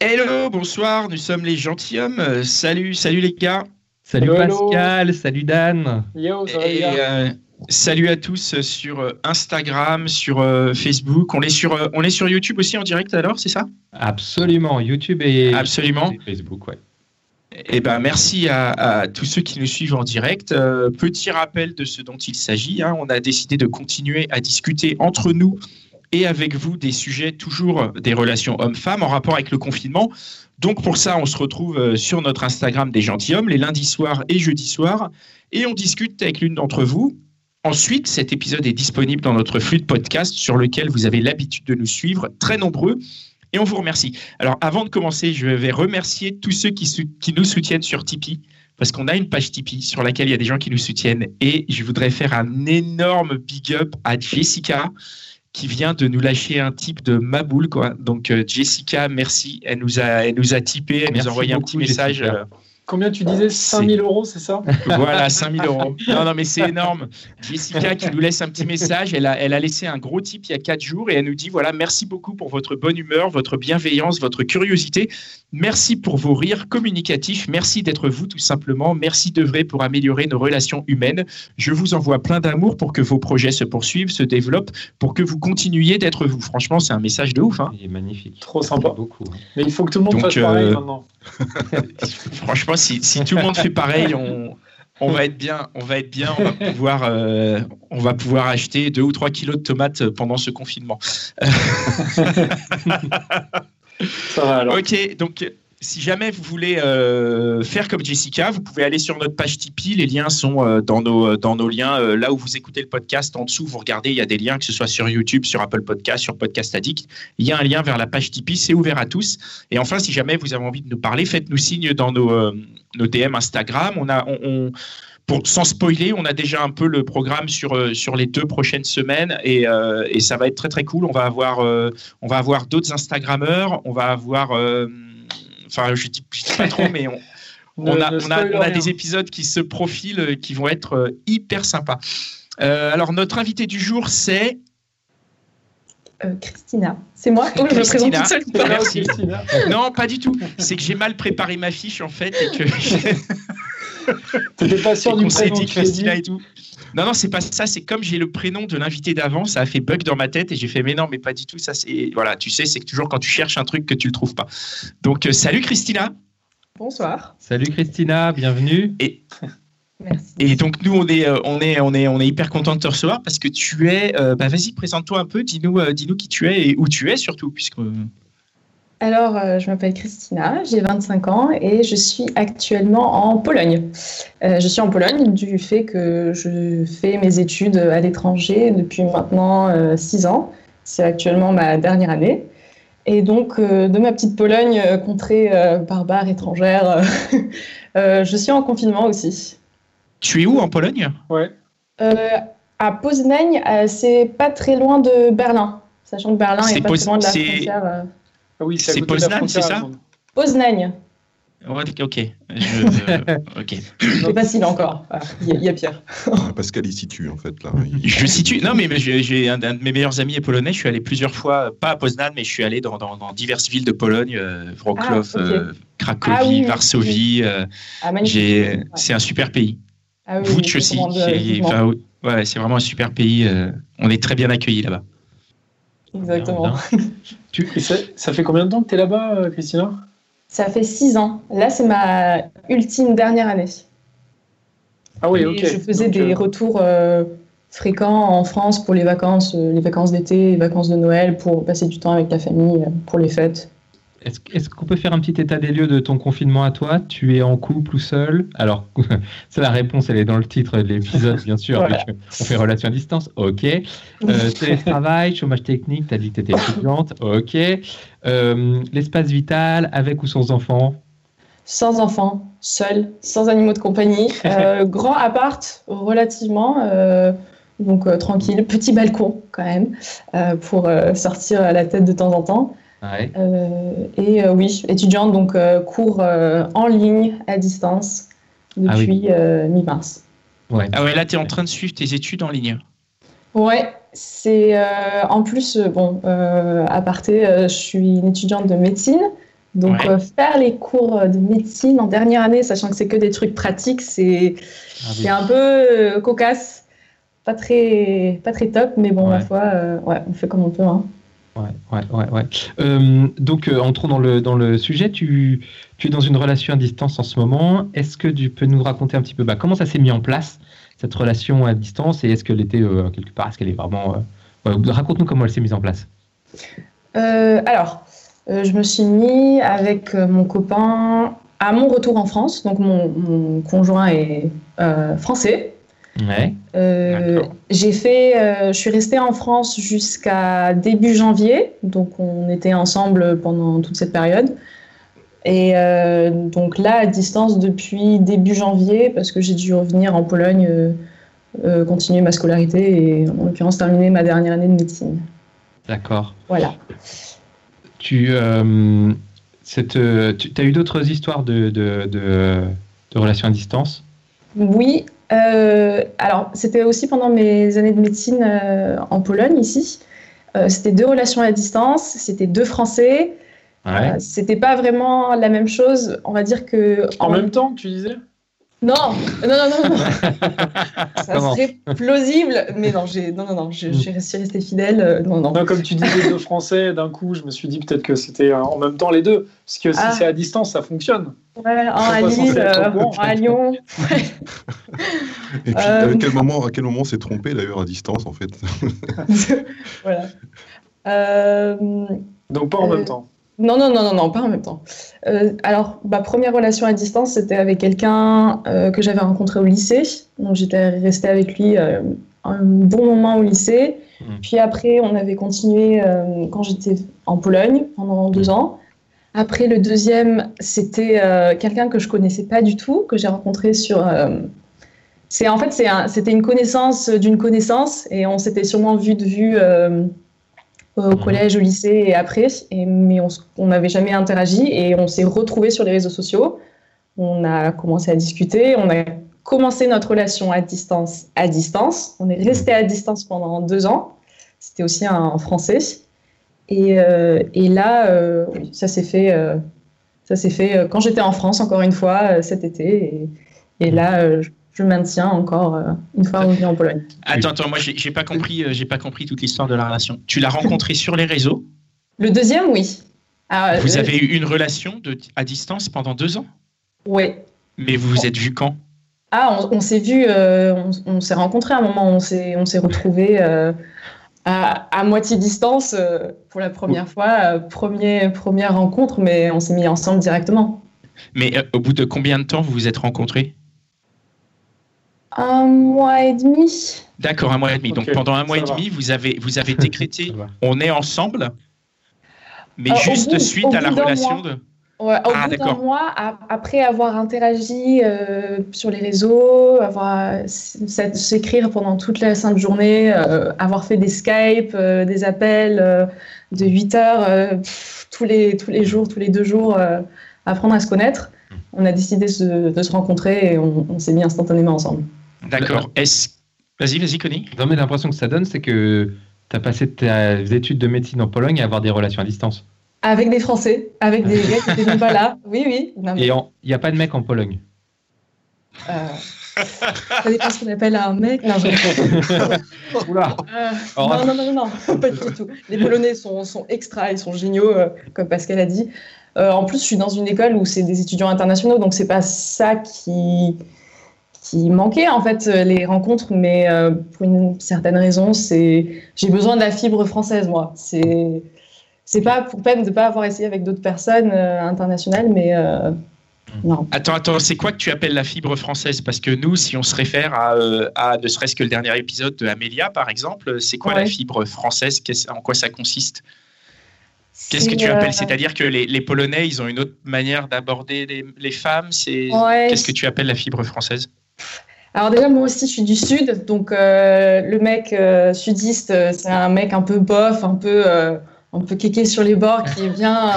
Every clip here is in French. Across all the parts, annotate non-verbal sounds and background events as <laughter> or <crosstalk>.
Hello, bonsoir, nous sommes les gentilshommes. Euh, salut, salut les gars. Salut Hello, hello. Pascal, salut Dan. Yo, ça va Et euh, salut à tous sur euh, Instagram, sur euh, Facebook. On est sur, euh, on est sur YouTube aussi en direct alors, c'est ça? Absolument, YouTube et, Absolument. et Facebook, ouais. Eh ben, merci à, à tous ceux qui nous suivent en direct. Euh, petit rappel de ce dont il s'agit. hein. On a décidé de continuer à discuter entre nous et avec vous des sujets toujours des relations hommes-femmes en rapport avec le confinement. Donc pour ça, on se retrouve euh, sur notre Instagram des gentilshommes les lundis soirs et jeudis soirs et on discute avec l'une d'entre vous. Ensuite, cet épisode est disponible dans notre flux de podcast sur lequel vous avez l'habitude de nous suivre, très nombreux, et on vous remercie. Alors avant de commencer, je vais remercier tous ceux qui, qui nous soutiennent sur Tipeee, parce qu'on a une page Tipeee sur laquelle il y a des gens qui nous soutiennent, et je voudrais faire un énorme big up à Jessica, qui vient de nous lâcher un type de Maboule. Quoi. Donc euh, Jessica, merci, elle nous a, elle nous a typé, elle nous a envoyé un petit message. Jessica. Combien tu disais? 5000 euros, c'est ça? <laughs> Voilà, 5000 euros. Non, non, mais c'est énorme. Jessica qui nous laisse un petit message. Elle a, elle a laissé un gros tip il y a quatre jours et elle nous dit voilà, merci beaucoup pour votre bonne humeur, votre bienveillance, votre curiosité. Merci pour vos rires communicatifs. Merci d'être vous, tout simplement. Merci d'œuvrer pour améliorer nos relations humaines. Je vous envoie plein d'amour pour que vos projets se poursuivent, se développent, pour que vous continuiez d'être vous. Franchement, c'est un message de ouf. hein. Il est magnifique. Trop sympa. Beaucoup. Mais il faut que tout le monde Donc, fasse pareil euh, maintenant. <laughs> Franchement, si, si tout le monde fait pareil, on, on va être bien. On va être bien. On va pouvoir, euh, on va pouvoir acheter deux ou trois kilos de tomates pendant ce confinement. <laughs> Ça va alors. Ok, donc si jamais vous voulez euh, faire comme Jessica, vous pouvez aller sur notre page Tipeee. Les liens sont euh, dans, nos, dans nos liens. euh, là où vous écoutez le podcast, en dessous, vous regardez, il y a des liens, que ce soit sur YouTube, sur Apple Podcast, sur Podcast Addict. Il y a un lien vers la page Tipeee, c'est ouvert à tous. Et enfin, si jamais vous avez envie de nous parler, faites-nous signe dans nos, euh, nos DM Instagram. On a, on, pour, sans spoiler, on a déjà un peu le programme sur, euh, sur les deux prochaines semaines et, euh, et ça va être très très cool. On va avoir, euh, on va avoir d'autres Instagrammeurs, on va avoir, euh, enfin je dis, je dis pas trop, <laughs> mais on, a, ne on a, spoil on a rien. des épisodes qui se profilent, euh, qui vont être euh, hyper sympas. Euh, alors notre invité du jour c'est Euh, Christina. C'est moi Oui, je me présente Christina. toute seule. Merci. Non pas du tout. C'est que j'ai mal préparé ma fiche en fait et que <laughs> <laughs> T'étais pas sûr et du prénom dit Christina et tout. Non, non, c'est pas ça. C'est comme j'ai le prénom de l'invité d'avant, ça a fait bug dans ma tête et j'ai fait, mais non, mais pas du tout. Ça, c'est voilà, tu sais, c'est que toujours quand tu cherches un truc que tu le trouves pas. Donc, euh, salut Christina. Bonsoir. Salut Christina, bienvenue. Et, <laughs> Merci. et donc nous, on est, euh, on est, on est, on est hyper content de te recevoir parce que tu es. euh, bah, vas-y, présente-toi un peu. Dis-nous, euh, dis-nous qui tu es et où tu es surtout, puisque. Alors, euh, je m'appelle Christina, j'ai 25 ans et je suis actuellement en Pologne. Euh, je suis en Pologne du fait que je fais mes études à l'étranger depuis maintenant 6 ans. C'est actuellement ma dernière année. Et donc, euh, de ma petite Pologne, euh, contrée euh, barbare, étrangère, euh, <laughs> euh, je suis en confinement aussi. Tu es où en Pologne? Ouais. Euh, à Poznań, euh, c'est pas très loin de Berlin. Sachant que Berlin C'est est pas très loin de la frontière. Euh. Ah oui, C'est Poznan, c'est ça Ouais, Ok. Je- <laughs> ok. c'est facile encore. Ah, Il y, a- y. Ah, Pascal, il situe en fait là. Il- <laughs> Je situe. Non, mais j'ai un, un de mes meilleurs amis est polonais. Je suis allé plusieurs fois, pas à Poznan, mais je suis allé dans, dans- dans diverses villes de Pologne, euh, Wrocław, Ah, euh, Cracovie, Ah oui, oui, Varsovie. euh, Ah, Ouais. C'est un super pays. Ah oui, aussi. euh, enfin, ouais, c'est vraiment un super pays. euh, on est très bien accueillis là-bas. Exactement. <laughs> Tu- ça, ça fait combien de temps que t'es là-bas, euh, Christina? Ça fait six ans. Là, c'est ma ultime dernière année. Ah oui, Et ok. Je faisais Donc, des euh, retours euh, fréquents en France pour les vacances, euh, les vacances d'été, les vacances de Noël, pour passer du temps avec la famille, pour les fêtes. Est-ce qu'on peut faire un petit état des lieux de ton confinement à toi? Tu es en couple ou seul? Alors, <laughs> c'est la réponse, elle est dans le titre de l'épisode, bien sûr. <laughs> Voilà. On fait relation à distance, ok. Euh, télétravail, chômage technique, tu as dit que tu étais étudiante, ok. Euh, L'espace vital, avec ou sans enfants Sans enfants, seul, sans animaux de compagnie. <laughs> Euh, grand appart, relativement. euh, donc tranquille. Petit balcon, quand même, pour sortir la tête de temps en temps. Ouais. Euh, et euh, oui, étudiante, donc euh, cours euh, en ligne, à distance, Ah oui. depuis euh, mi-mars. ouais. Ah ouais, là, tu es en train de suivre tes études en ligne. Ouais, c'est euh, en plus, bon, euh, à parté, euh, je suis une étudiante de médecine. Donc, Ouais. euh, faire les cours de médecine en dernière année, sachant que c'est que des trucs pratiques, c'est Ah oui. un peu euh, cocasse. Pas très, pas très top, mais bon, Ouais. ma foi, euh, ouais, on fait comme on peut. Hein. Ouais, ouais, ouais. Euh, donc, euh, entrons dans le, dans le sujet. Tu, es dans une relation à distance en ce moment. Est-ce que tu peux nous raconter un petit peu bah, comment ça s'est mis en place, cette relation à distance, et est-ce qu'elle était euh, quelque part, est-ce qu'elle est vraiment... euh, Raconte-nous comment elle s'est mise en place. Euh, alors, je me suis mis avec mon copain à mon retour en France. Donc, mon, mon conjoint est français. Ouais. Euh, j'ai fait, euh, je suis restée en France jusqu'à début janvier, donc on était ensemble pendant toute cette période. Et euh, donc là, à distance depuis début janvier, parce que j'ai dû revenir en Pologne, continuer ma scolarité et en l'occurrence terminer ma dernière année de médecine. D'accord. Voilà. Tu, cette, tu as eu d'autres histoires de, de, de, de relations à distance? Oui, euh, alors c'était aussi pendant mes années de médecine euh, en Pologne ici. Euh, c'était deux relations à distance, c'était deux Français. Ouais. Euh, c'était pas vraiment la même chose. On va dire que En même temps, tu disais? Non, non, non, non, non. <laughs> ça Comment serait plausible, mais non, j'ai non, non, non, je, suis restée fidèle. euh, non, non. Non, comme tu disais deux Français, d'un coup, je me suis dit peut-être que c'était euh, en même temps les deux. Parce que si Ah. c'est à distance, ça fonctionne. Ouais, un à Lille, euh, à Lyon. <laughs> Et puis, Euh, à quel moment, à quel moment on s'est trompé d'ailleurs à distance en fait? <laughs> Voilà. Euh, Donc pas en Euh, même temps. Non, non, non, non, non, pas en même temps. Euh, alors, ma première relation à distance, c'était avec quelqu'un euh, que j'avais rencontré au lycée. Donc, j'étais restée avec lui euh, un bon moment au lycée. Mhm. Puis après, on avait continué quand j'étais en Pologne pendant deux ans. Après, le deuxième, c'était quelqu'un que je connaissais pas du tout, que j'ai rencontré sur. c'est en fait, c'est un- c'était une connaissance d'une connaissance, et on s'était sûrement vu de vue au Mhm. collège, au lycée et après, et, mais on n'avait jamais interagi et on s'est retrouvés sur les réseaux sociaux. On a commencé à discuter, on a commencé notre relation à distance à distance. On est resté à distance pendant deux ans. C'était aussi un Français. Et, euh, et là, euh, ça s'est fait, euh, ça s'est fait euh, quand j'étais en France, encore une fois, euh, cet été. Et, et là, euh, je- maintiens encore euh, une fois revenu en Pologne. Attends, attends, moi, j'ai pas compris, euh, j'ai pas compris toute l'histoire de la relation. Tu l'as rencontré sur les réseaux? Le deuxième, oui. Ah, Vous euh, avez eu une relation de, à distance pendant deux ans? Ouais. Mais vous vous êtes vus quand? Ah, on, on s'est vu, euh, on, on s'est rencontrés à un moment, on s'est, on s'est retrouvés euh, à, à moitié distance pour la première fois, premier, première rencontre, mais on s'est mis ensemble directement. Mais au bout de combien de temps vous vous êtes rencontrés? Un mois et demi. D'accord, un mois et demi. Donc pendant un mois et va. demi, vous avez, vous avez <laughs> décrété on est ensemble, mais Euh, juste bout- suite à la relation mois. de. Ouais, au Ah, bout d'un mois, après avoir interagi euh, sur les réseaux, avoir s'écrire pendant toute la sainte journée, euh, avoir fait des Skype, euh, des appels euh, de 8 heures euh, pff, tous, les, tous les jours, tous les deux jours, euh, apprendre à se connaître, on a décidé de se, de se rencontrer et on, on s'est mis instantanément ensemble. D'accord. Est-ce. Vas-y, vas-y, Connie. Non, mais l'impression que ça donne, c'est que tu as passé tes études de médecine en Pologne à avoir des relations à distance. Avec des Français, avec des <laughs> gars qui étaient même pas là. Oui, oui. Non, mais, Et il n'y a pas de mec en Pologne. euh, ça dépend ce qu'on appelle un mec. Non, je- <laughs> Oula Euh, Oh. non, non, non, non, non, <laughs> pas du tout. Les Polonais sont, sont extra, ils sont géniaux, euh, comme Pascal a dit. Euh, en plus, je suis dans une école où c'est des étudiants internationaux, donc c'est pas ça qui, qui manquait, en fait, euh, les rencontres, mais euh, pour une certaine raison, c'est j'ai besoin de la fibre française, moi. C'est c'est pas pour peine de pas avoir essayé avec d'autres personnes internationales, mais non. Attends, attends, c'est quoi que tu appelles la fibre française? Parce que nous, si on se réfère à, à ne serait-ce que le dernier épisode de Amélia, par exemple, c'est quoi la fibre française? En quoi ça consiste? Qu'est-ce que tu appelles? C'est-à-dire que les, Polonais, ils ont une autre manière d'aborder les, femmes. C'est qu'est-ce que tu appelles la fibre française? Alors déjà, moi aussi, je suis du sud, donc le mec sudiste, c'est un mec un peu bof, un peu un peu kéké sur les bords qui est bien. <laughs>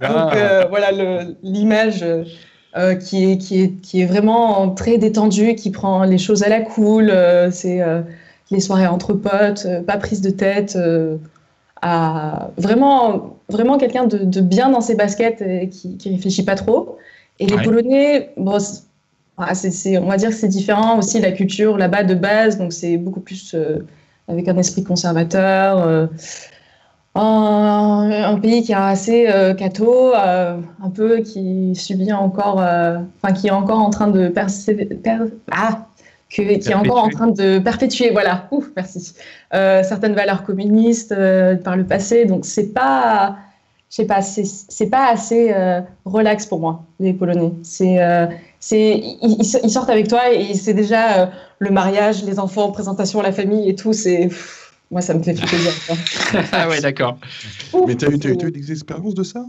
Donc euh, voilà l'image euh, qui, est, qui, est, qui est vraiment très détendue, qui prend les choses à la cool. Euh, c'est les soirées entre potes, pas prise de tête. à vraiment, vraiment quelqu'un de, bien dans ses baskets et qui, qui réfléchit pas trop. Et les Polonais, bon, c'est, on va dire que c'est différent aussi la culture là-bas de base, donc c'est beaucoup plus avec un esprit conservateur. Euh, un, pays qui est assez euh, catho, euh, un peu qui subit encore, enfin qui est encore en train de ah, qui est encore en train de perpétuer, voilà, Ouf, merci, certaines valeurs communistes par le passé. Donc c'est pas, je sais pas, c'est pas assez relax pour moi les Polonais. C'est c'est ils, sortent avec toi et c'est déjà euh, le mariage, les enfants, présentation à la famille et tout. C'est moi, ça me fait plaisir. <laughs> ah ouais, d'accord. Mais tu as, eu des expériences de ça?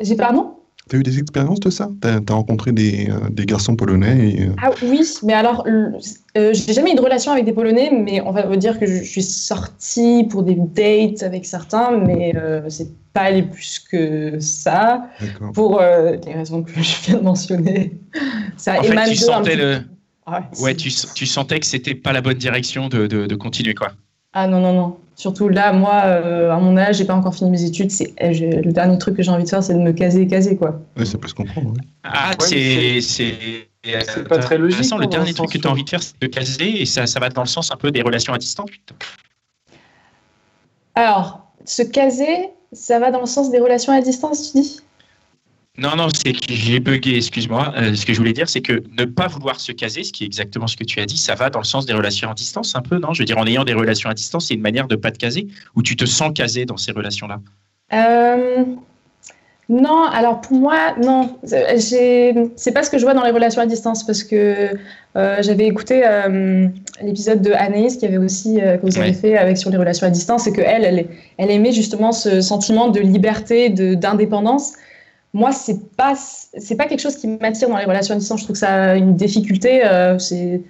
J'ai pardon? Tu as eu des expériences de ça? Tu as, rencontré des, euh, des, garçons polonais euh, Ah oui, mais alors, euh, j'ai jamais eu de relation avec des polonais, mais on va dire que je, suis sortie pour des dates avec certains, mais c'est pas aller plus que ça, pour les raisons que je viens de mentionner. Ça en fait, tu sentais le... ouais, tu, tu, sentais que c'était pas la bonne direction de, de, de continuer, quoi. Ah non, non, non. Surtout là, moi, euh, à mon âge, j'ai pas encore fini mes études. C'est eh, le dernier truc que j'ai envie de faire, c'est de me caser et caser, quoi. Oui, ça peut se comprendre. Ah, c'est c'est pas très logique. le dernier truc que tu as envie de faire, c'est de caser, et ça, ça va dans le sens un peu des relations à distance. Alors, se caser, ça va dans le sens des relations à distance, tu dis? Non, non, c'est que j'ai bugué, excuse-moi. Euh, ce que je voulais dire, c'est que ne pas vouloir se caser, ce qui est exactement ce que tu as dit, ça va dans le sens des relations à distance, un peu, non? Je veux dire, en ayant des relations à distance, c'est une manière de ne pas te caser, ou tu te sens casé dans ces relations-là? Euh, Non, alors pour moi, non. C'est pas ce que je vois dans les relations à distance, parce que euh, j'avais écouté l'épisode de Anaïs, qui avait aussi, que vous avez fait avec sur les relations à distance, et qu'elle, elle, elle aimait justement ce sentiment de liberté, d'indépendance moi, c'est pas c'est pas quelque chose qui m'attire dans les relations à distance. Je trouve que ça a une difficulté. Euh, c'est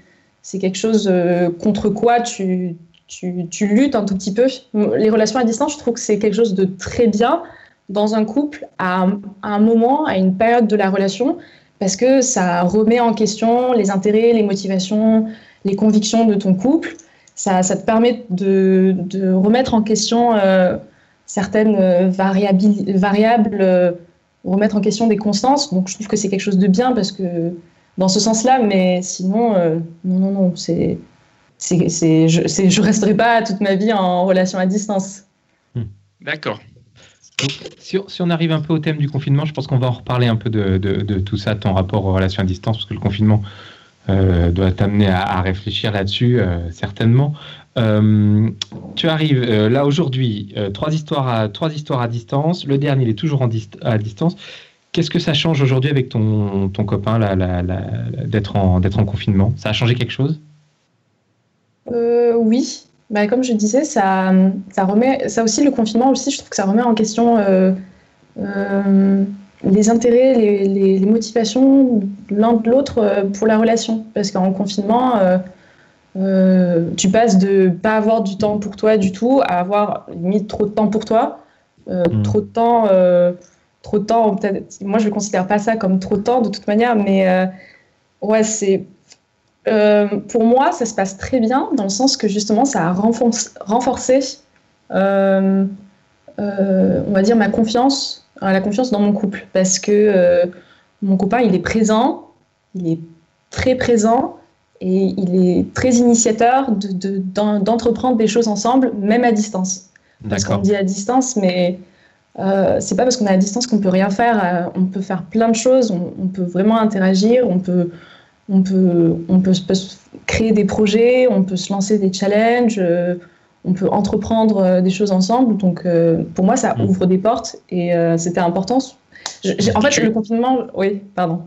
c'est quelque chose euh, contre quoi tu, tu, tu, luttes un tout petit peu. Les relations à distance, je trouve que c'est quelque chose de très bien dans un couple à, un moment, à une période de la relation, parce que ça remet en question les intérêts, les motivations, les convictions de ton couple. Ça, ça te permet de, de, remettre en question euh, certaines variables, variables remettre en question des constances. Donc je trouve que c'est quelque chose de bien parce que dans ce sens-là, mais sinon, euh, non, non, non, c'est, c'est, c'est, je, c'est, je resterai pas toute ma vie en relation à distance. Hmm. D'accord. si, si, on arrive un peu au thème du confinement, je pense qu'on va en reparler un peu de, de, de tout ça, ton rapport aux relations à distance, parce que le confinement euh, doit t'amener à, à, réfléchir là-dessus, euh, certainement. Euh, tu arrives euh, là aujourd'hui, euh, trois, histoires à, trois histoires à distance. Le dernier, il est toujours en à distance. Qu'est-ce que ça change aujourd'hui avec ton, ton copain d'être en, en confinement? Ça a changé quelque chose? Oui. Bah, comme je disais, ça, ça remet, ça aussi, le confinement aussi, je trouve que ça remet en question les intérêts, les, les, les motivations l'un de l'autre pour la relation. Parce qu'en confinement, euh, tu passes de pas avoir du temps pour toi du tout à avoir limite trop de temps pour toi. Euh, hmm. Trop de temps, euh, trop de temps. Moi, je ne considère pas ça comme trop de temps de toute manière, mais ouais, c'est. pour moi, ça se passe très bien dans le sens que justement, ça a renforcé, on va dire, ma confiance, la confiance dans mon couple. Parce que mon copain, il est présent, il est très présent et il est très initiateur d'entreprendre de, des choses ensemble, même à distance. Parce qu'on dit à distance, mais euh, c'est pas parce qu'on est à distance qu'on peut rien faire. Euh, on peut faire plein de choses, on, peut vraiment interagir, on peut, on peut, on peut, créer des projets, on peut se lancer des challenges, euh, on peut entreprendre euh, des choses ensemble. Donc, euh, pour moi, ça Mm. ouvre des portes et c'était important. Je- en fait, Tu- le confinement, oui, pardon.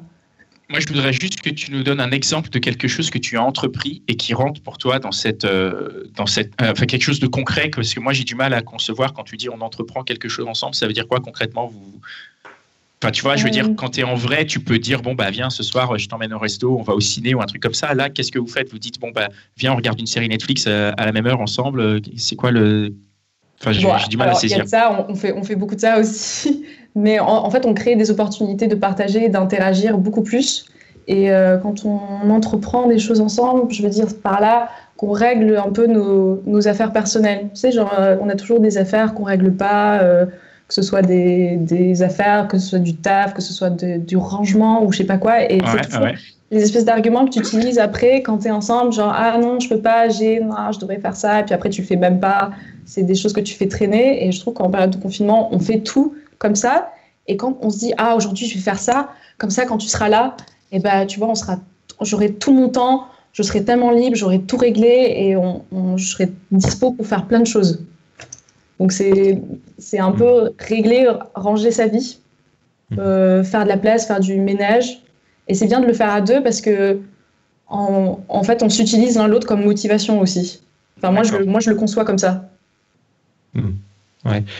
Moi, je voudrais juste que tu nous donnes un exemple de quelque chose que tu as entrepris et qui rentre pour toi dans cette, euh, dans cette, euh, enfin quelque chose de concret. Parce que moi, j'ai du mal à concevoir quand tu dis on entreprend quelque chose ensemble. Ça veut dire quoi concrètement vous Enfin, tu vois, je veux dire, Euh. quand tu es en vrai, tu peux dire bon bah viens ce soir, je t'emmène au resto, on va au ciné ou un truc comme ça. Là, qu'est-ce que vous faites? Vous dites bon bah viens, on regarde une série Netflix à la même heure ensemble. C'est quoi le Enfin, j'ai Bon, du mal à y a saisir. de ça, on fait, on fait beaucoup de ça aussi. Mais en, en fait, on crée des opportunités de partager et d'interagir beaucoup plus. Et euh, quand on entreprend des choses ensemble, je veux dire par là qu'on règle un peu nos, nos affaires personnelles. Tu sais, genre, euh, on a toujours des affaires qu'on règle pas, euh, que ce soit des, des affaires, que ce soit du taf, que ce soit de- du rangement ou je sais pas quoi. Et c'est Ouais, ouais. les espèces d'arguments que tu utilises après quand tu es ensemble, genre ah non, je peux pas, j'ai, non, je devrais faire ça, et puis après tu le fais même pas. C'est des choses que tu fais traîner, et je trouve qu'en période de confinement, on fait tout comme ça, et quand on se dit ah aujourd'hui je vais faire ça, comme ça quand tu seras là, et ben tu vois, on sera, j'aurai tout mon temps, je serai tellement libre, j'aurai tout réglé, et on, on- je serai dispo pour faire plein de choses. Donc c'est c'est un peu régler, ranger sa vie, euh, faire de la place, faire du ménage. Et c'est bien de le faire à deux parce que, en, en fait, on s'utilise l'un l'autre comme motivation aussi. Enfin, moi je, moi, je le conçois comme ça.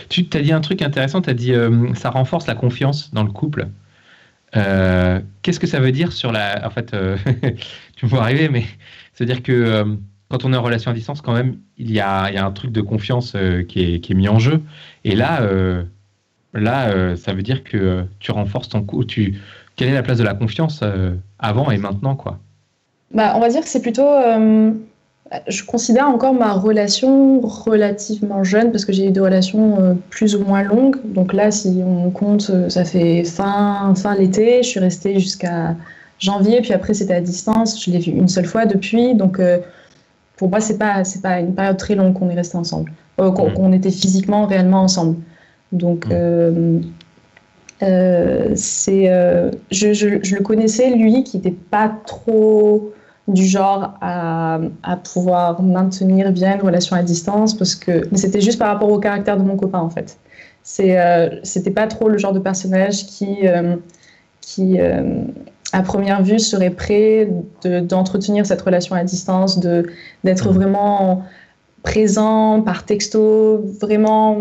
Tu as dit un truc intéressant, tu as dit euh, ça renforce la confiance dans le couple. Euh, Qu'est-ce que ça veut dire sur la. En fait, euh, <laughs> tu me vois arriver, mais c'est-à-dire que euh, quand on est en relation à distance, quand même, il y a, il y a un truc de confiance qui, est, qui est mis en jeu. Et là, là ça veut dire que tu renforces ton couple. Tu... Quelle est la place de la confiance avant et maintenant, quoi? Bah, on va dire que c'est plutôt. Euh, je considère encore ma relation relativement jeune parce que j'ai eu des relations euh, plus ou moins longues. Donc là, si on compte, euh, ça fait fin, fin l'été. Je suis restée jusqu'à janvier, puis après c'était à distance. Je l'ai vu une seule fois depuis. Donc euh, pour moi, c'est pas c'est pas une période très longue qu'on est resté ensemble, Euh, qu'on qu'on était physiquement réellement ensemble. Donc euh, euh, c'est je, je, je le connaissais lui qui n'était pas trop du genre à, à pouvoir maintenir bien une relation à distance parce que mais c'était juste par rapport au caractère de mon copain en fait c'est euh, c'était pas trop le genre de personnage qui euh, qui euh, à première vue serait prêt de- d'entretenir cette relation à distance de d'être Mhm. vraiment présent par texto vraiment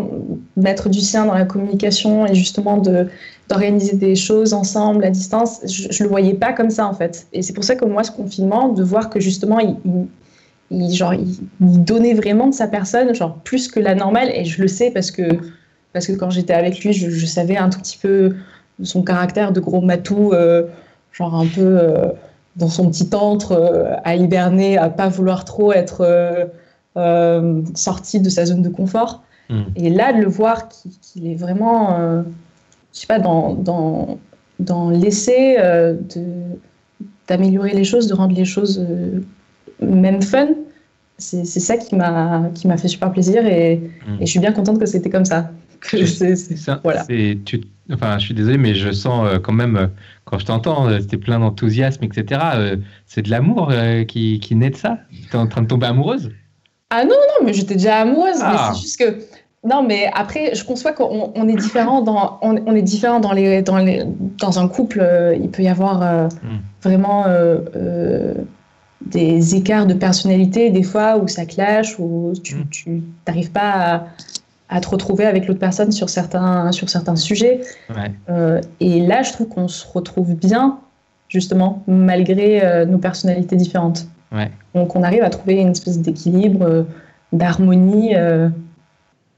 mettre du sien dans la communication et justement de d'organiser des choses ensemble à distance, je, je le voyais pas comme ça en fait. Et c'est pour ça que moi, ce confinement, de voir que justement, il, il, il- genre, il, il donnait vraiment de sa personne, genre plus que la normale. Et je le sais parce que, parce que quand j'étais avec lui, je, je savais un tout petit peu son caractère de gros matou, euh, genre un peu euh, dans son petit antre, euh, à hiberner, à pas vouloir trop être sorti de sa zone de confort. Mm. Et là, de le voir qu'il est vraiment, je sais pas, dans, dans, dans l'essai euh, d'améliorer les choses, de rendre les choses euh, même fun, c'est ça qui m'a fait super plaisir et, Mm. et je suis bien contente que c'était comme ça. <laughs> Que Je- Ça, voilà. tu, enfin, je suis désolé, mais je sens euh, quand même, euh, quand je t'entends, c'était plein d'enthousiasme, etc. c'est de l'amour qui, qui naît de ça Tu es en train de tomber amoureuse? Ah non, non, mais j'étais déjà amoureuse, Ah. mais c'est juste que. Non, mais après, je conçois qu'on on est différent dans, on, on est différent dans les, dans les, dans un couple. euh, il peut y avoir euh, Mm. vraiment euh, des écarts de personnalité des fois où ça clash, où tu, n'arrives pas à, à te retrouver avec l'autre personne sur certains, sur certains sujets. Ouais. Et là, je trouve qu'on se retrouve bien, justement, malgré nos personnalités différentes. Ouais. Donc, on arrive à trouver une espèce d'équilibre, d'harmonie,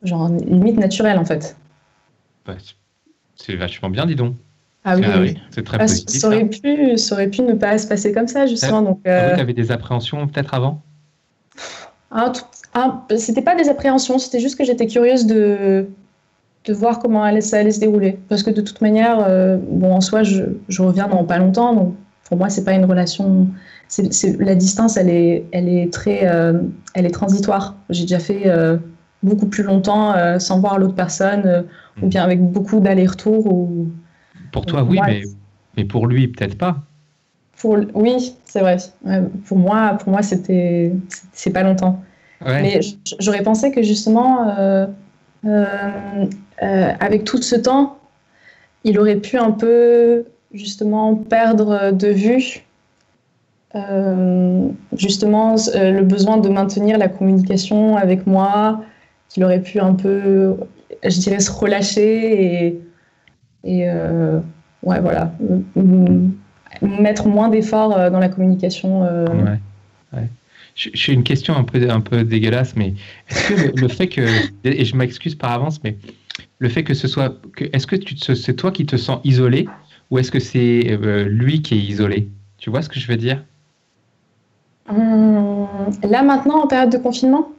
genre limite naturelle, en fait. Bah, c'est vachement bien, dis donc. Ah oui, Ah oui. C'est très Ah, positif. ça, ça. aurait pu, ça aurait pu ne pas se passer comme ça, justement. Donc, Ah, euh, vous, t'avais des appréhensions peut-être avant? Un tout- un- c'était pas des appréhensions, c'était juste que j'étais curieuse de, de voir comment allait, ça allait se dérouler. Parce que de toute manière, euh, bon, en soi, je, je reviens dans pas longtemps, donc pour moi, c'est pas une relation. c'est- la distance, elle est, elle est très, euh, elle est transitoire. J'ai déjà fait euh, beaucoup plus longtemps euh, sans voir l'autre personne, euh, ou bien avec beaucoup d'allers-retours. Ou Pour toi, oui, Ouais. mais, mais pour lui, peut-être pas. pour, oui, c'est vrai. Ouais, pour moi, pour moi, c'était, c'est pas longtemps. Mais j'aurais pensé que justement, euh, avec tout ce temps, il aurait pu un peu justement perdre de vue justement le besoin de maintenir la communication avec moi, qu'il aurait pu un peu, je dirais, se relâcher et, et ouais, voilà, mettre moins d'efforts dans la communication. Ouais. J'ai une question un peu, un peu dégueulasse, mais est-ce que le, fait que, et je m'excuse par avance, mais le fait que ce soit, est-ce que c'est toi qui te sens isolé ou est-ce que c'est euh, lui qui est isolé? Tu vois ce que je veux dire? Hum, Là maintenant, en période de confinement?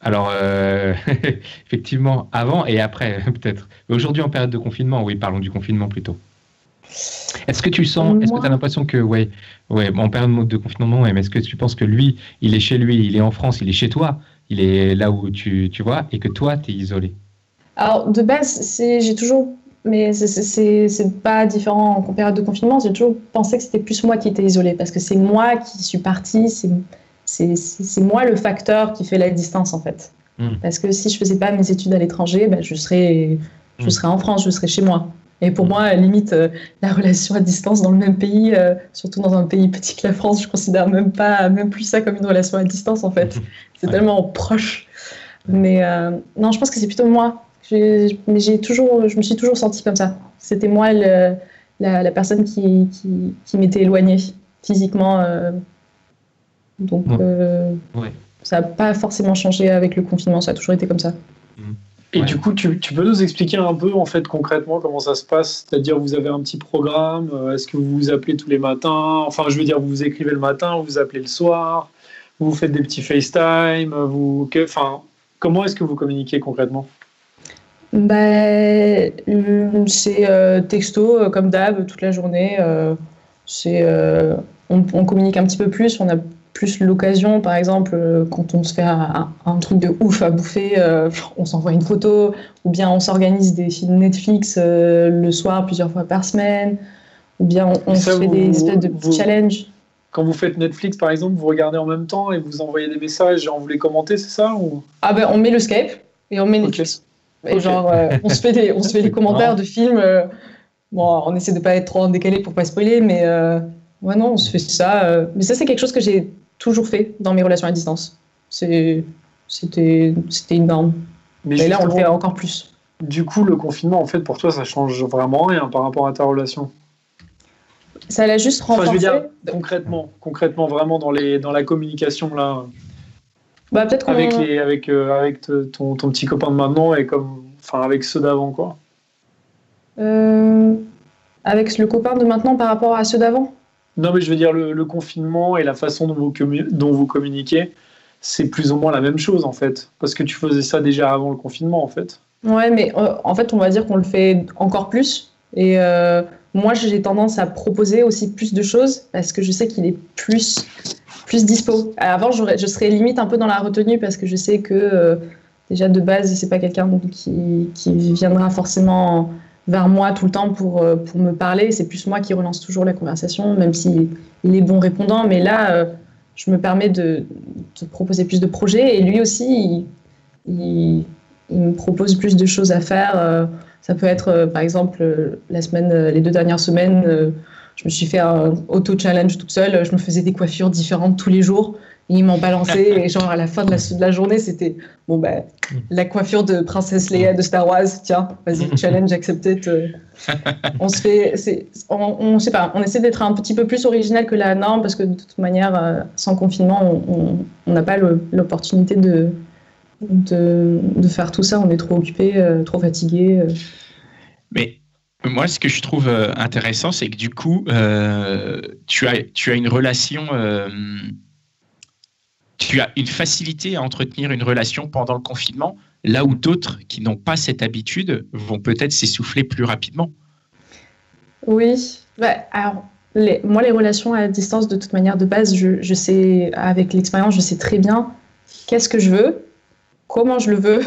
Alors, euh, <laughs> effectivement, avant et après, <laughs> peut-être. Aujourd'hui, en période de confinement, oui, parlons du confinement plutôt. Est-ce que tu sens, est-ce que tu as l'impression que, ouais, ouais, en période de confinement, ouais, mais est-ce que tu penses que lui, il est chez lui, il est en France, il est chez toi, il est là où tu, tu vois, et que toi, tu es isolé? Alors, de base, j'ai toujours, mais c'est pas différent en période de confinement, j'ai toujours pensé que c'était plus moi qui étais isolé, parce que c'est moi qui suis partie, c'est moi le facteur qui fait la distance, en fait. Hmm. Parce que si je faisais pas mes études à l'étranger, ben, je, serais, je hmm. serais en France, je serais chez moi. Et pour moi, limite, euh, la relation à distance dans le même pays, euh, surtout dans un pays petit que la France, je considère même pas, même plus ça comme une relation à distance en fait. <laughs> C'est tellement proche. Mais euh, non, je pense que c'est plutôt moi. Mais j'ai toujours, je me suis toujours sentie comme ça. C'était moi la, la, personne qui, qui, qui m'était éloignée physiquement. Donc, ça n'a pas forcément changé avec le confinement. Ça a toujours été comme ça. Et du coup, tu, peux nous expliquer un peu en fait concrètement comment ça se passe? C'est-à-dire, vous avez un petit programme euh, Est-ce que vous vous appelez tous les matins? Enfin, je veux dire, vous vous écrivez le matin, vous vous appelez le soir Vous faites des petits FaceTime vous... Enfin, comment est-ce que vous communiquez concrètement? Ben, c'est euh, texto euh, comme d'hab toute la journée. c'est on, on, communique un petit peu plus. On a plus l'occasion, par exemple, euh, quand on se fait un, truc de ouf à bouffer, euh, on s'envoie une photo, ou bien on s'organise des films Netflix euh, le soir plusieurs fois par semaine, ou bien on, se fait des espèces de petits challenges. Quand vous faites Netflix, par exemple, vous regardez en même temps et vous envoyez des messages et on vous les commentez, c'est ça ou... Ah ben, on met le Skype et on met Netflix. Et genre, on, se fait des, on se fait des <laughs> commentaires de films. bon, on essaie de pas être trop en décalé pour pas spoiler, mais ouais, non, on se fait ça. mais ça, c'est quelque chose que j'ai toujours fait dans mes relations à distance. C'était une norme. Mais Et là, on le fait encore plus. Du coup, le confinement, en fait, pour toi, ça change vraiment rien par rapport à ta relation? Ça l'a juste renforcé. Enfin, je veux dire, concrètement, concrètement, vraiment dans, les, dans la communication, là. Bah, peut-être avec, les, avec, euh, avec ton, ton, petit copain de maintenant et comme, enfin, avec ceux d'avant, quoi. Euh, avec le copain de maintenant par rapport à ceux d'avant? Non, mais je veux dire, le, confinement et la façon dont vous, communiquez, c'est plus ou moins la même chose, en fait. Parce que tu faisais ça déjà avant le confinement, en fait. Ouais, mais euh, en fait, on va dire qu'on le fait encore plus. Et euh, moi, j'ai tendance à proposer aussi plus de choses parce que je sais qu'il est plus, plus dispo. Avant, je serais limite un peu dans la retenue parce que je sais que euh, déjà de base, c'est pas quelqu'un qui viendra forcément vers moi tout le temps pour, euh, pour me parler. C'est plus moi qui relance toujours la conversation, même s'il il est bon répondant. Mais là, euh, je me permets de, de, proposer plus de projets. Et lui aussi, il, me propose plus de choses à faire. Euh, ça peut être, par exemple, la semaine, les deux dernières semaines, je me suis fait un auto-challenge toute seule. Je me faisais des coiffures différentes tous les jours ils m'ont balancé et genre à la fin de la, de la journée, c'était bon ben la coiffure de princesse Leia de Star Wars, tiens, vas-y <laughs> challenge accepté. on se fait, on, on sait pas, on essaie d'être un petit peu plus original que la norme parce que de toute manière, euh, sans confinement, on n'a pas l'opportunité de, de, de faire tout ça. On est trop occupé, euh, trop fatigué. Euh. Mais moi, ce que je trouve intéressant, c'est que du coup, tu, as, tu as une relation tu as une facilité à entretenir une relation pendant le confinement, là où d'autres qui n'ont pas cette habitude vont peut-être s'essouffler plus rapidement. Oui, bah, alors les, moi les relations à distance de toute manière de base, je, sais avec l'expérience, je sais très bien qu'est-ce que je veux, comment je le veux. <laughs>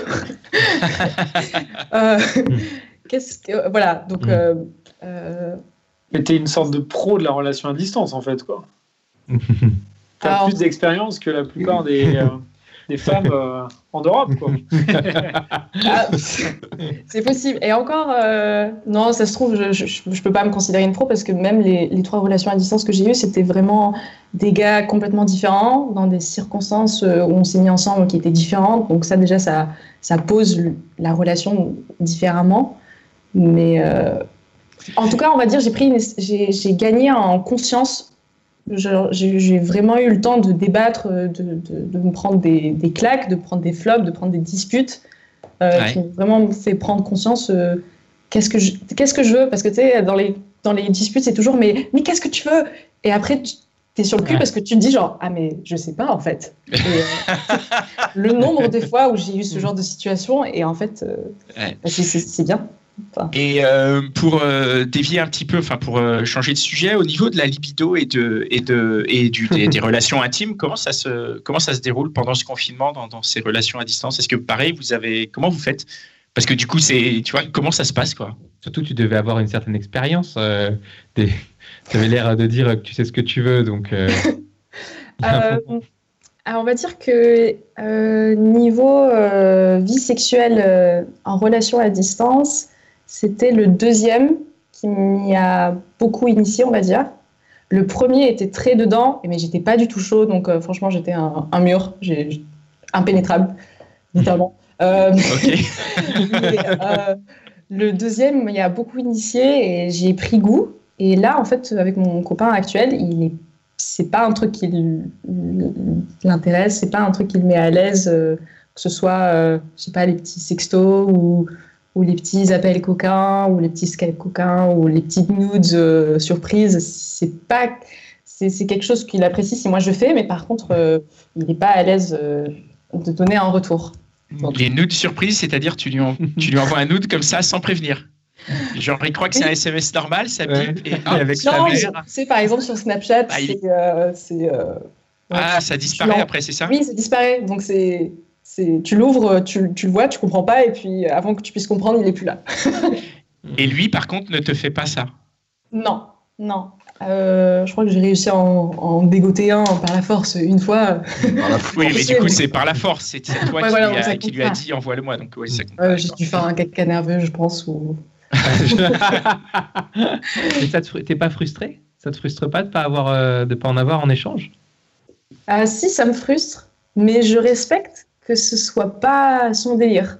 euh, qu'est-ce que, voilà, donc. Mm. Euh, euh, Mais tu es une sorte de pro de la relation à distance en fait, quoi. <laughs> tu as plus d'expérience que la plupart des. Euh, des femmes euh, en Europe. <laughs> Ah, c'est possible. Et encore, euh, non, ça se trouve, je ne peux pas me considérer une pro parce que même les, les trois relations à distance que j'ai eues, c'était vraiment des gars complètement différents, dans des circonstances où on s'est mis ensemble qui étaient différentes. Donc ça, déjà, ça, ça pose la relation différemment. Mais en tout cas, on va dire, j'ai gagné en conscience j'ai vraiment eu le temps de débattre, de, de, me prendre des, des, claques, de prendre des flops, de prendre des disputes, euh, qui m'ont vraiment fait prendre conscience euh, qu'est-ce que je qu'est-ce que je veux? Parce que tu sais dans les dans les disputes c'est toujours mais mais qu'est-ce que tu veux? Et après tu es sur le cul parce que tu te dis genre ah mais je sais pas en fait euh, <laughs> le nombre de fois où j'ai eu ce genre de situation et en fait bah, c'est bien et euh, pour euh, dévier un petit peu, enfin pour euh, changer de sujet, au niveau de la libido et de et de et du, des, <laughs> relations intimes, comment ça se comment ça se déroule pendant ce confinement dans, dans ces relations à distance? Est-ce que pareil, vous avez comment vous faites? Parce que du coup, c'est tu vois comment ça se passe quoi? Surtout, tu devais avoir une certaine expérience. Des... Tu avais l'air de dire que tu sais ce que tu veux, donc. <laughs> <laughs> Alors on va dire que niveau vie sexuelle en relation à distance, c'était le deuxième qui m'y a beaucoup initié, on va dire. Le premier était très dedans, mais j'étais pas du tout chaud, donc euh, franchement, j'étais un, mur, impénétrable, littéralement. <laughs> Euh, <laughs> euh, le deuxième il y a beaucoup initié et j'y ai pris goût. Et là, en fait, avec mon copain actuel, il est c'est pas un truc qui l'intéresse, c'est pas un truc qui le met à l'aise, que ce soit, je sais pas, les petits sextos ou ou les petits appels coquins, ou les petits Skype coquins, ou les petites nudes euh, surprises. C'est pas, c'est quelque chose qu'il apprécie si moi je fais, mais par contre, euh, il n'est pas à l'aise euh, de donner un retour. Les nudes surprises, c'est-à-dire tu, lui tu lui envoies un nude comme ça sans prévenir. Genre, il croit que c'est un SMS normal, ça bip, et, avec non, c'est par exemple sur Snapchat, ah, c'est. ah, ça disparaît après, c'est ça? Oui, ça disparaît. Donc c'est tu l'ouvres, tu, tu, le vois, tu comprends pas, et puis avant que tu puisses comprendre, il est plus là. <laughs> et lui, par contre, ne te fait pas ça? Non, non. Euh, je crois que j'ai réussi à en, dégoter un par la force une fois. oui, mais <laughs> du coup, c'est par la force. C'est toi qui, lui a dit envoie-le-moi. Donc, ouais, j'ai dû faire un caca nerveux, je pense. Ou... <laughs> t'es pas frustré? Ça te frustre pas de pas avoir, euh, de pas en avoir en échange? Ah Si, ça me frustre, mais je respecte que ce soit pas son délire.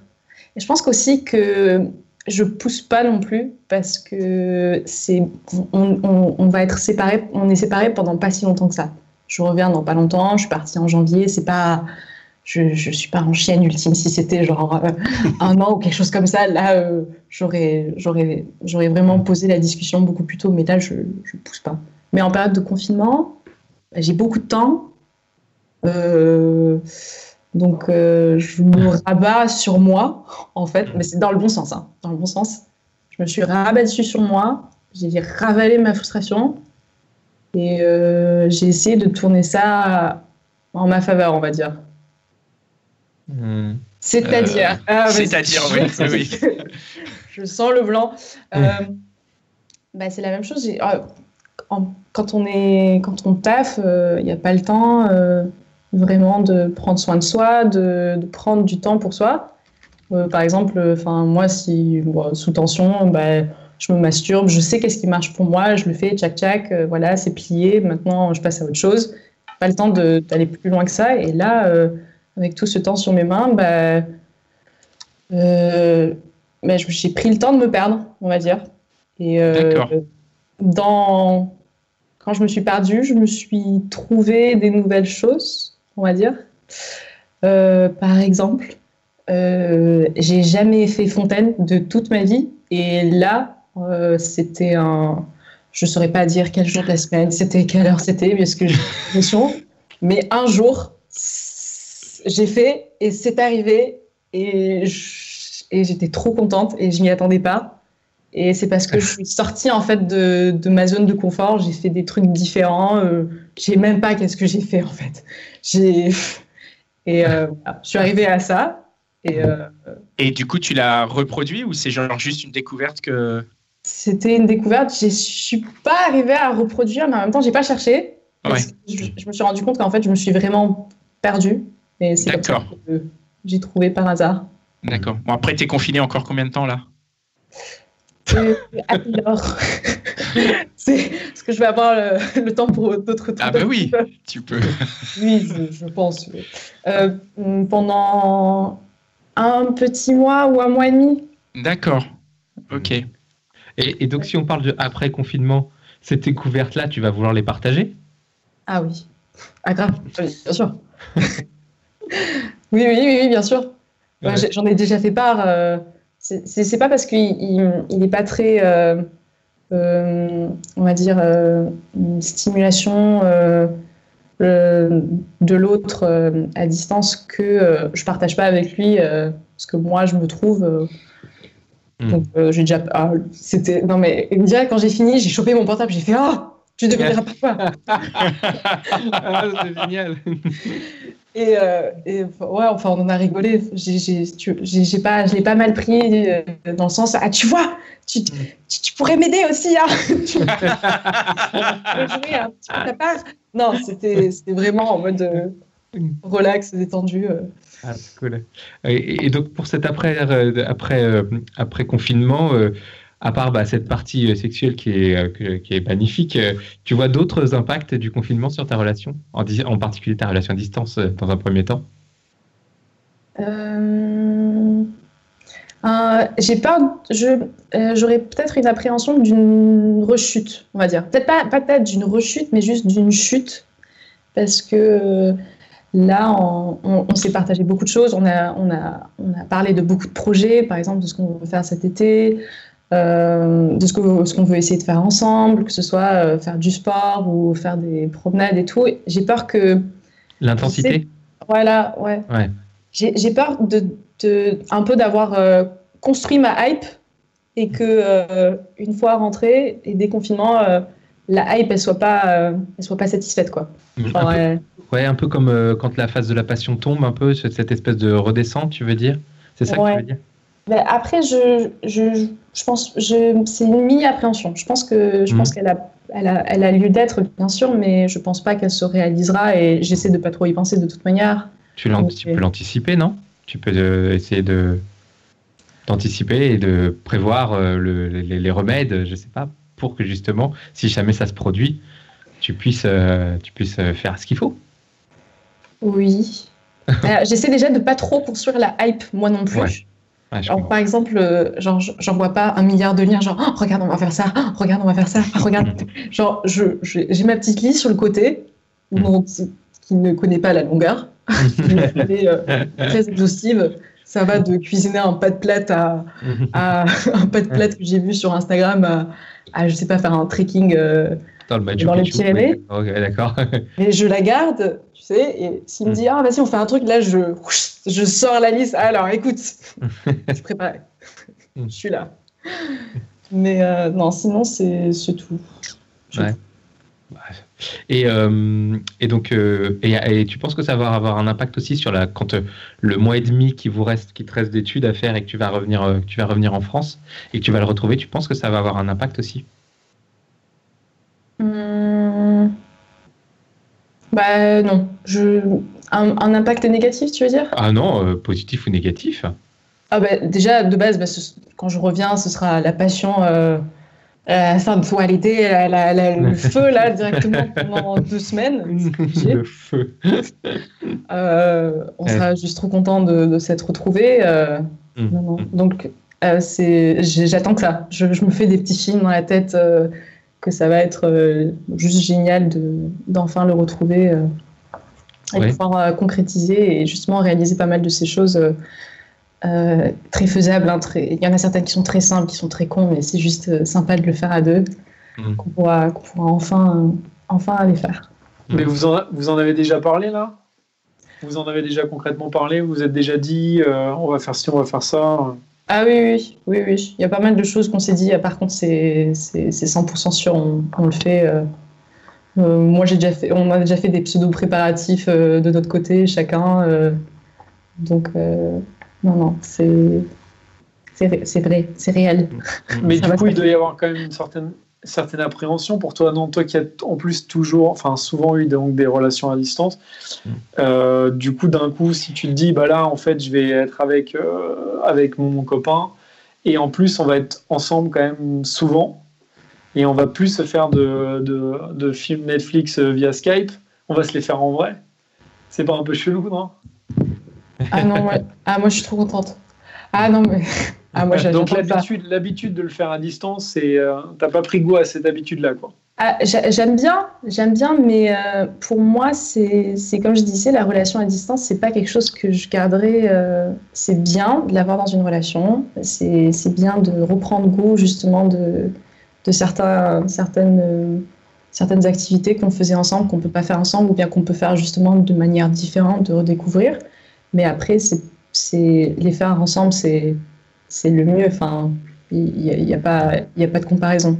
Et je pense qu'aussi que je pousse pas non plus parce que c'est on, va être séparés, on est séparés pendant pas si longtemps que ça. Je reviens dans pas longtemps, je suis partie en janvier, c'est pas je, je suis pas en chienne ultime si c'était genre euh, un an ou quelque chose comme ça là euh, j'aurais j'aurais j'aurais vraiment posé la discussion beaucoup plus tôt mais là je je pousse pas. Mais en période de confinement, j'ai beaucoup de temps. Euh, donc, euh, je me rabats sur moi, en fait, mais c'est dans le bon sens, hein, dans le bon sens. Je me suis rabattue sur moi, j'ai ravalé ma frustration et euh, j'ai essayé de tourner ça en ma faveur, on va dire. Hmm. C'est-à-dire. Euh, ah, c'est-à-dire, oui. <laughs> oui. je sens le blanc. bah, c'est la même chose. quand on est, quand on taffe, il n'y a pas le temps vraiment de prendre soin de soi, de, prendre du temps pour soi. Euh, par exemple, enfin moi, si sous tension, bah, je me masturbe, je sais qu'est-ce qui marche pour moi, je le fais, tchac tchac, euh, voilà, c'est plié. Maintenant, je passe à autre chose. Pas le temps d'aller plus loin que ça. Et là, euh, avec tout ce temps sur mes mains, bah, bah j'ai pris le temps de me perdre, on va dire. Et dans quand je me suis perdue, je me suis trouvé des nouvelles choses on va dire. Euh, par exemple, euh, j'ai jamais fait fontaine de toute ma vie. Et là, euh, c'était un. Je ne saurais pas dire quel jour de la semaine, c'était quelle heure c'était, parce que j'ai Mais un jour, j'ai fait et c'est arrivé. Et j'étais trop contente et je m'y attendais pas. Et c'est parce que je suis sortie en fait de, ma zone de confort. J'ai fait des trucs différents. Je sais même pas qu'est-ce que j'ai fait en fait. J'ai et euh, je suis arrivée à ça. Et, euh, et du coup, tu l'as reproduit ou c'est genre juste une découverte que C'était une découverte. Je suis pas arrivée à reproduire, mais en même temps, j'ai pas cherché. je, me suis rendu compte qu'en fait, je me suis vraiment perdue. Et c'est D'accord. j'ai trouvé par hasard. D'accord. Bon, après, t'es confiné encore combien de temps là? Euh, alors, <laughs> <laughs> c'est parce que je vais avoir le, le temps pour d'autres trucs. Ah bah oui, tu peux. <laughs> Oui, je, je pense. oui. Euh, pendant un petit mois ou un mois et demi. D'accord. Ok. Et, et donc, si on parle de après confinement, ces découvertes-là, tu vas vouloir les partager? Ah oui. Ah grave, Oui, bien sûr. <laughs> oui, oui, oui, oui, bien sûr. Ouais, J'en ai déjà fait part. euh, c'est pas parce qu'il il, il est pas très, euh, euh, on va dire, euh, une stimulation euh, de l'autre à distance que je partage pas avec lui euh, ce que moi je me trouve. Hmm. Donc j'ai déjà. ah, C'était non mais direct quand j'ai fini, j'ai chopé mon portable, j'ai fait ah. Tu deviendras <laughs> papa. Ah, c'est génial. Et, euh, et, ouais, enfin, on en a rigolé. J'ai, pas, je l'ai pas mal pris euh, dans le sens, ah, tu vois, tu, Mm. tu, tu pourrais m'aider aussi, hein. <laughs> tu peux jouer un petit peu ta part. Non, c'était, vraiment en mode euh, relax, détendu. Ah, c'est cool. Et, et donc, pour cet après, après, après confinement, à part bah, cette partie euh, sexuelle qui est, euh, magnifique, euh, tu vois d'autres impacts du confinement sur ta relation, en, particulier ta relation à distance dans un premier temps? J'ai peur, j'aurais peut-être une appréhension d'une rechute, on va dire. Peut-être pas, peut-être d'une rechute, mais juste d'une chute. Parce que là, on, s'est partagé beaucoup de choses. On a, parlé de beaucoup de projets, par exemple, de ce qu'on veut faire cet été, de ce qu'on veut essayer de faire ensemble, que ce soit euh, faire du sport ou faire des promenades et tout. J'ai peur que L'intensité? Voilà, ouais. Ouais. J'ai peur de, de- un peu d'avoir euh, construit ma hype et que euh, une fois rentrée et déconfinement, euh, la hype elle soit pas, euh, elle soit pas satisfaite quoi. Genre, un, peu, euh, ouais, un peu comme euh, quand la phase de la passion tombe, un peu cette espèce de redescente, tu veux dire? C'est ça que tu veux dire? Ben, après, je, je, je pense, je, c'est une mi-appréhension. Je pense que, je Mhm. pense qu'elle a, elle a, elle a lieu d'être bien sûr, mais je pense pas qu'elle se réalisera et j'essaie de pas trop y penser de toute manière. Tu, tu peux l'anticiper, non? Tu peux euh, essayer de d'anticiper et de prévoir euh, le- les, les remèdes, je sais pas, pour que justement, si jamais ça se produit, tu puisses, euh, tu puisses euh, faire ce qu'il faut. Oui. <laughs> Euh, j'essaie déjà de pas trop poursuivre la hype moi non plus. Ouais. Ouais, Genre, par exemple, euh, genre, pas un milliard de liens, genre, Oh, regarde, on va faire ça, Oh, regarde, on va faire ça, Oh, regarde. genre, je- je- j'ai ma petite liste sur le côté, Mhm. bon, qui, qui ne connaît pas la longueur, <laughs> est euh, très exhaustive. Ça va de cuisiner un pâte plate à, à <laughs> un pâte plate que j'ai vu sur Instagram à, à, je sais pas, faire un trekking. euh, Dans le Machu dans les Pyrénées. Ok, d'accord. <laughs> mais je la garde, tu sais, et s'il me Mhm. dit, ah, vas-y, on fait un truc, là, je, je sors la liste. Alors, écoute, <laughs> je suis préparée. Mhm. Je suis là. Mais euh, non, sinon, c'est c'est tout. Je- Ouais. Et, euh, et donc, euh, et, et tu penses que ça va avoir un impact aussi sur la quand le mois et demi qui vous reste, qui te reste d'études à faire et que tu vas revenir, que tu vas revenir en France et que tu vas le retrouver, tu penses que ça va avoir un impact aussi? Hum, Bah non. Je... Un, un impact négatif, tu veux dire? Ah non, euh, positif ou négatif Ah bah, déjà, de base, bah, ce- quand je reviens, ce sera la passion. Euh... La sensualité, la- la- la- le <laughs> feu, là, directement pendant deux semaines. Le feu. Euh, on sera juste trop content de, de s'être retrouvés. euh, Mm. non, non. Donc, euh, c'est, j'attends que ça. Je, je me fais des petits films dans la tête euh, que ça va être euh, juste génial de, d'enfin le retrouver euh, et Ouais. de pouvoir euh, concrétiser et justement réaliser pas mal de ces choses euh, euh, très faisables. hein, très... Il y en a certaines qui sont très simples, qui sont très cons, mais c'est juste euh, sympa de le faire à deux, Mm. qu'on pourra, qu'on pourra enfin, euh, enfin les faire. Mais vous en, vous en avez déjà parlé là? Vous en avez déjà concrètement parlé? Vous vous êtes déjà dit euh, on va faire ci, on va faire ça Ah oui, oui, oui, oui. Il y a pas mal de choses qu'on s'est dit. Par contre, c'est c'est- c'est 100% sûr, on, on le fait. euh. Euh, moi, j'ai déjà fait, on a déjà fait des pseudo préparatifs euh, de notre côté, chacun. donc, non, non, c'est c'est ré- c'est vrai, c'est réel. Mais Ça du coup, il doit y avoir quand même une certaine. Certaine appréhension pour toi, non Toi qui as en plus toujours, enfin souvent eu donc des relations à distance, Mm. euh, du coup d'un coup, si tu te dis, bah là en fait, je vais être avec euh, avec mon copain, et en plus on va être ensemble quand même souvent, et on va plus se faire de, de, de films Netflix euh, via Skype, on va se les faire en vrai. C'est pas un peu chelou, non? Ah non, ouais. ah, moi je suis trop contente. Ah non, mais. Ah, moi, <laughs> Donc l'habitude, l'habitude de le faire à distance, euh, t'as pas pris goût à cette habitude-là, quoi. Ah, j'a- j'aime bien, j'aime bien, mais euh, pour moi, c'est comme je disais, la relation à distance, c'est pas quelque chose que je garderai. euh, c'est bien de l'avoir dans une relation, c'est bien de reprendre goût justement de, de certains, certaines, certaines activités qu'on faisait ensemble, qu'on peut pas faire ensemble, ou bien qu'on peut faire justement de manière différente, de redécouvrir. Mais après, c'est les faire ensemble, c'est c'est le mieux. Enfin, il n'y a, y a pas il y a pas de comparaison.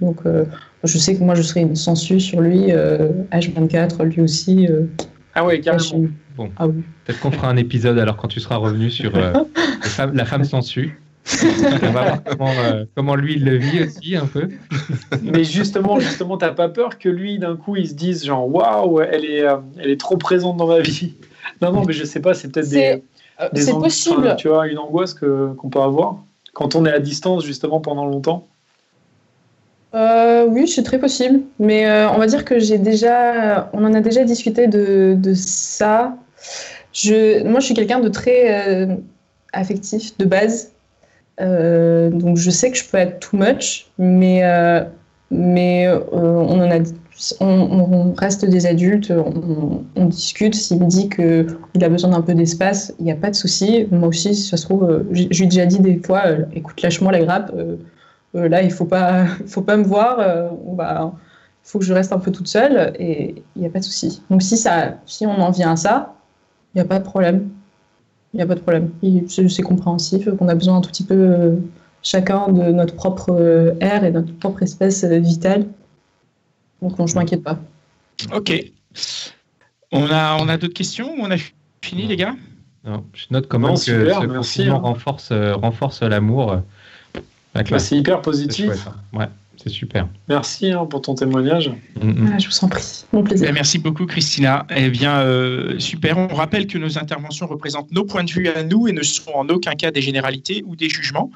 Donc euh, je sais que moi je serais une sangsue sur lui, euh, H24, lui aussi. euh, Ah ouais, je carrément. suis- Bon. Ah oui. Peut-être qu'on fera un épisode alors quand tu seras revenu sur euh, <laughs> la femme sensu. On va voir comment, euh, comment lui il le vit aussi un peu. Mais justement, justement, t'as pas peur que lui, d'un coup, il se dise genre waouh, elle est, euh, elle est trop présente dans ma vie. Non, non, mais je sais pas, c'est peut-être des, C'est euh, c'est possible. enfin, tu vois, une angoisse qu'on peut avoir quand on est à distance justement pendant longtemps. Euh, oui, c'est très possible. Mais euh, on va dire que j'ai déjà, on en a déjà discuté de, de ça. Je, moi, je suis quelqu'un de très euh, affectif de base. Donc, je sais que je peux être too much, mais, mais on en a, on, reste des adultes, on, discute. S'il me dit qu'il a besoin d'un peu d'espace, il n'y a pas de souci. Moi aussi, si ça se trouve, je lui ai déjà dit des fois, euh, écoute, lâche-moi la grappe. euh, euh, là, il faut pas, <laughs> faut pas me voir. il faut que je reste un peu toute seule et il n'y a pas de souci. Donc si si on en vient à ça, il n'y a pas de problème. Il n'y a pas de problème. C'est compréhensif qu'on a besoin un tout petit peu chacun de notre propre air et notre propre espèce vitale. Donc non, je m'inquiète pas. Ok. On a, on a d'autres questions ou on a fini, les gars? Non, je note quand Non, même que super, ce merci, hein. renforce, euh, renforce l'amour. euh, la Bah, c'est hyper positif. chouette, hein. Ouais, c'est super. Merci hein, pour ton témoignage. Mm, mm. Ah, je vous en prie, mon plaisir. Eh, Merci beaucoup, Christina. Eh bien, euh, super. On rappelle que nos interventions représentent nos points de vue à nous et ne sont en aucun cas des généralités ou des jugements.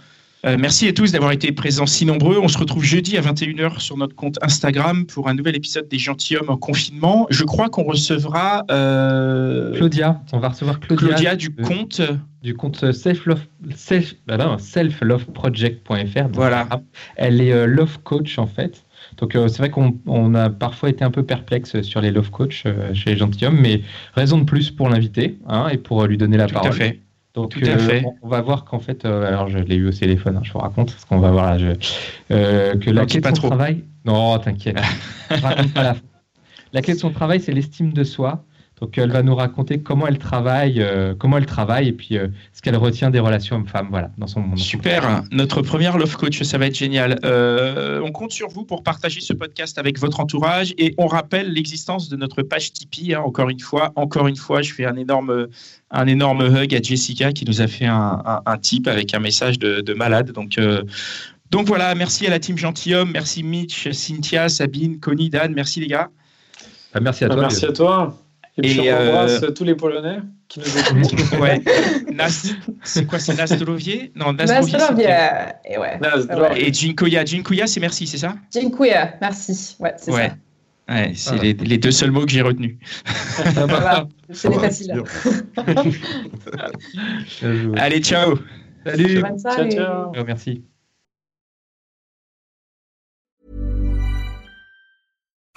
Euh, merci à tous d'avoir été présents si nombreux. On se retrouve jeudi à 21h sur notre compte Instagram pour un nouvel épisode des gentilshommes en confinement. Je crois qu'on recevra euh, Claudia, on va recevoir Claudia, Claudia du euh, compte. du compte self-love self, bah selfloveproject.fr. Voilà. Elle est euh, love coach en fait. Donc euh, c'est vrai qu'on on a parfois été un peu perplexe sur les love coach euh, chez les gentilshommes, mais raison de plus pour l'inviter hein, et pour euh, lui donner la Tout parole. à fait. Donc Tout à fait. on- va voir qu'en fait, euh, alors je l'ai eu au téléphone, hein, je vous raconte, parce qu'on va voir là, je, euh, que la clé de pas son trop. travail. Non, t'inquiète. <laughs> Je raconte pas la fin. La clé de son travail, c'est l'estime de soi. Donc elle va nous raconter comment elle travaille, euh, comment elle travaille et puis euh, ce qu'elle retient des relations hommes-femmes, voilà, dans son monde. Super, notre première Love Coach, ça va être génial. Euh, on compte sur vous pour partager ce podcast avec votre entourage et on rappelle l'existence de notre page Tipeee. hein, encore une fois, encore une fois, je fais un énorme, un énorme hug à Jessica qui nous a fait un, un, un tip avec un message de, de malade. Donc, euh, donc voilà, merci à la team Gentilhomme, merci Mitch, Cynthia, Sabine, Connie, Dan, merci les gars. Bah, merci à Bah, toi. merci à toi. Et, puis Et, on euh, embrasse tous les Polonais qui nous <laughs> écoutent. Ouais, Nas, c'est quoi, c'est Nastolovier Non, euh, et ouais. Et Jinkoya, Jinkoya, c'est merci, c'est ça? Dziękuję, merci. Ouais, c'est Ouais. ça. Ouais, c'est Ah. les, les deux seuls mots que j'ai retenus. Voilà, <laughs> c'est Ouais, facile. c'est joué. Allez, ciao Salut. Ciao, ciao. Oh, merci.